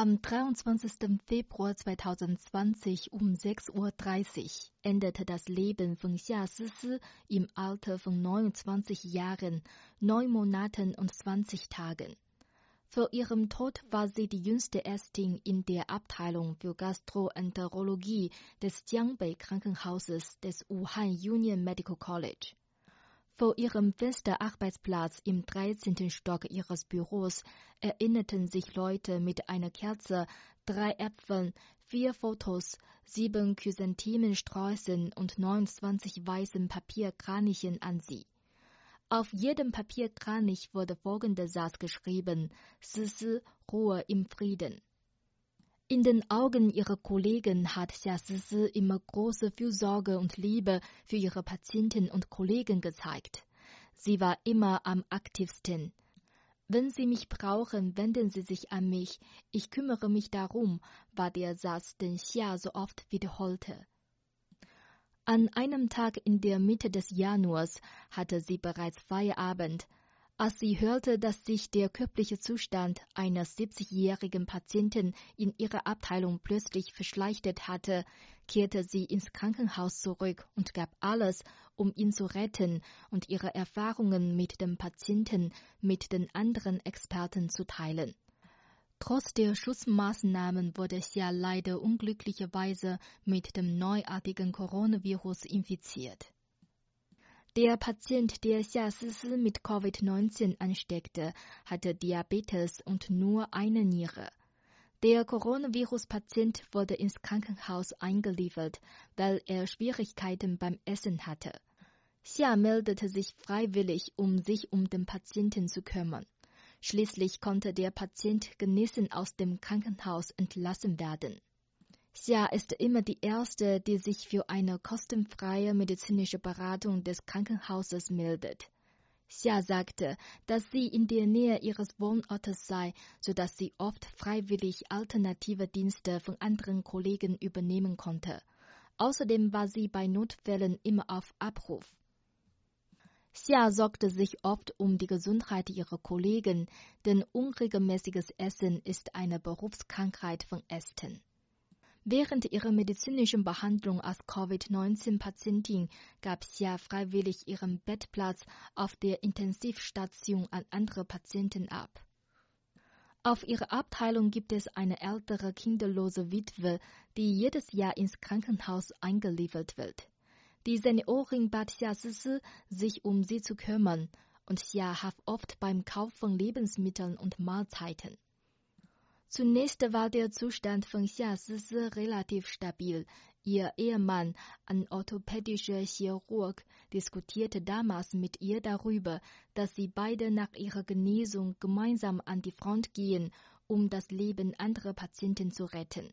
Am 23. Februar 2020 um 6.30 Uhr endete das Leben von Xia Sisi im Alter von 29 Jahren, 9 Monaten und 20 Tagen. Vor ihrem Tod war sie die jüngste Ärztin in der Abteilung für Gastroenterologie des Jiangbei Krankenhauses des Wuhan Union Medical College. Vor ihrem Fensterarbeitsplatz im 13. Stock ihres Büros erinnerten sich Leute mit einer Kerze, drei Äpfeln, vier Fotos, sieben Chrysanthemensträußen und 29 weißen Papierkranichen an sie. Auf jedem Papierkranich wurde folgender Satz geschrieben: Sisi, Ruhe im Frieden. In den Augen ihrer Kollegen hat Xia Sisi immer große Fürsorge und Liebe für ihre Patienten und Kollegen gezeigt. Sie war immer am aktivsten. Wenn Sie mich brauchen, wenden Sie sich an mich. Ich kümmere mich darum, war der Satz, den Xia so oft wiederholte. An einem Tag in der Mitte des Januars hatte sie bereits Feierabend, als sie hörte, dass sich der körperliche Zustand eines 70-jährigen Patienten in ihrer Abteilung plötzlich verschlechtert hatte, kehrte sie ins Krankenhaus zurück und gab alles, um ihn zu retten und ihre Erfahrungen mit dem Patienten mit den anderen Experten zu teilen. Trotz der Schutzmaßnahmen wurde Xia leider unglücklicherweise mit dem neuartigen Coronavirus infiziert. Der Patient, der Xia Sisi mit Covid-19 ansteckte, hatte Diabetes und nur eine Niere. Der Coronavirus-Patient wurde ins Krankenhaus eingeliefert, weil er Schwierigkeiten beim Essen hatte. Xia meldete sich freiwillig, um sich um den Patienten zu kümmern. Schließlich konnte der Patient genesen aus dem Krankenhaus entlassen werden. Xia ist immer die Erste, die sich für eine kostenfreie medizinische Beratung des Krankenhauses meldet. Xia sagte, dass sie in der Nähe ihres Wohnortes sei, so dass sie oft freiwillig alternative Dienste von anderen Kollegen übernehmen konnte. Außerdem war sie bei Notfällen immer auf Abruf. Xia sorgte sich oft um die Gesundheit ihrer Kollegen, denn unregelmäßiges Essen ist eine Berufskrankheit von Ästen. Während ihrer medizinischen Behandlung als Covid-19-Patientin gab Xia freiwillig ihren Bettplatz auf der Intensivstation an andere Patienten ab. Auf ihrer Abteilung gibt es eine ältere kinderlose Witwe, die jedes Jahr ins Krankenhaus eingeliefert wird. Die Seniorin bat Xia Sisi, sich um sie zu kümmern, und Xia half oft beim Kauf von Lebensmitteln und Mahlzeiten. Zunächst war der Zustand von Xia Sisi relativ stabil. Ihr Ehemann, ein orthopädischer Chirurg, diskutierte damals mit ihr darüber, dass sie beide nach ihrer Genesung gemeinsam an die Front gehen, um das Leben anderer Patienten zu retten.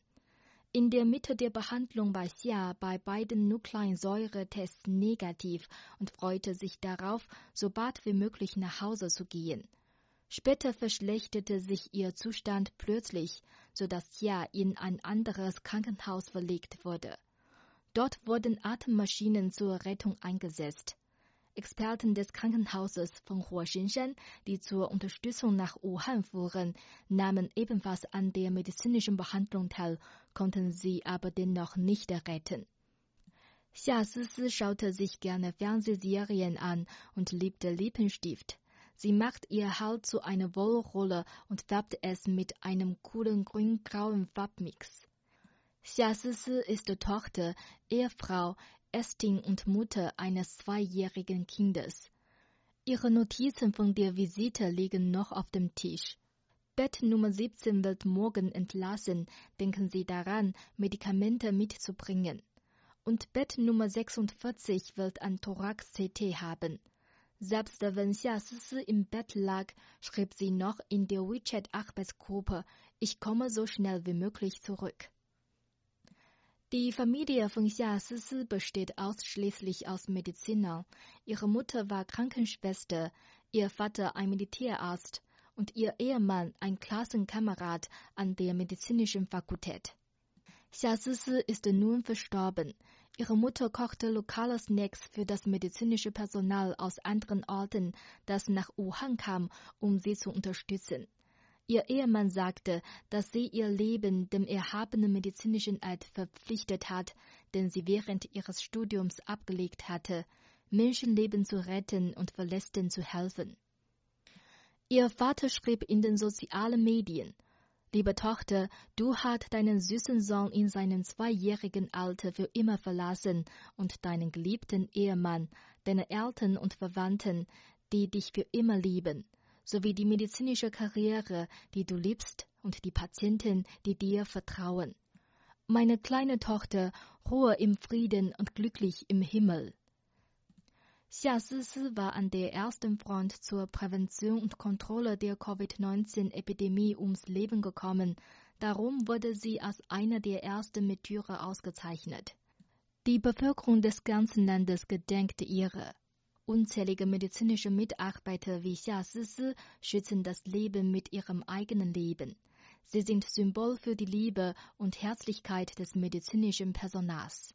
In der Mitte der Behandlung war Xia bei beiden Nukleinsäuretests negativ und freute sich darauf, so bald wie möglich nach Hause zu gehen. Später verschlechterte sich ihr Zustand plötzlich, so dass Xia in ein anderes Krankenhaus verlegt wurde. Dort wurden Atemmaschinen zur Rettung eingesetzt. Experten des Krankenhauses von Huoxinshan, die zur Unterstützung nach Wuhan fuhren, nahmen ebenfalls an der medizinischen Behandlung teil, konnten sie aber dennoch nicht retten. Xia Sisi schaute sich gerne Fernsehserien an und liebte Lippenstift. Sie macht ihr Haar zu einer Wollrolle und färbt es mit einem coolen grün-grauen Farbmix. Xia Sisi ist Tochter, Ehefrau, Ästin und Mutter eines zweijährigen Kindes. Ihre Notizen von der Visite liegen noch auf dem Tisch. Bett Nummer 17 wird morgen entlassen. Denken Sie daran, Medikamente mitzubringen. Und Bett Nummer 46 wird ein Thorax-CT haben. Selbst wenn Xia Sisi im Bett lag, schrieb sie noch in der WeChat-Arbeitsgruppe, ich komme so schnell wie möglich zurück. Die Familie von Xia Sisi besteht ausschließlich aus Medizinern. Ihre Mutter war Krankenschwester, ihr Vater ein Militärarzt und ihr Ehemann ein Klassenkamerad an der medizinischen Fakultät. Xia Sisi ist nun verstorben. Ihre Mutter kochte lokale Snacks für das medizinische Personal aus anderen Orten, das nach Wuhan kam, um sie zu unterstützen. Ihr Ehemann sagte, dass sie ihr Leben dem erhabenen medizinischen Eid verpflichtet hat, den sie während ihres Studiums abgelegt hatte, Menschenleben zu retten und Verletzten zu helfen. Ihr Vater schrieb in den sozialen Medien, Liebe Tochter, du hast deinen süßen Sohn in seinem zweijährigen Alter für immer verlassen und deinen geliebten Ehemann, deine Eltern und Verwandten, die dich für immer lieben sowie die medizinische Karriere, die du liebst, und die Patienten, die dir vertrauen. Meine kleine Tochter, ruhe im Frieden und glücklich im Himmel. Xia Sisi war an der ersten Front zur Prävention und Kontrolle der Covid-19-Epidemie ums Leben gekommen. Darum wurde sie als einer der ersten Märtyrer ausgezeichnet. Die Bevölkerung des ganzen Landes gedenkt ihrer. Unzählige medizinische Mitarbeiter wie Xia Sisi schützen das Leben mit ihrem eigenen Leben. Sie sind Symbol für die Liebe und Herzlichkeit des medizinischen Personals.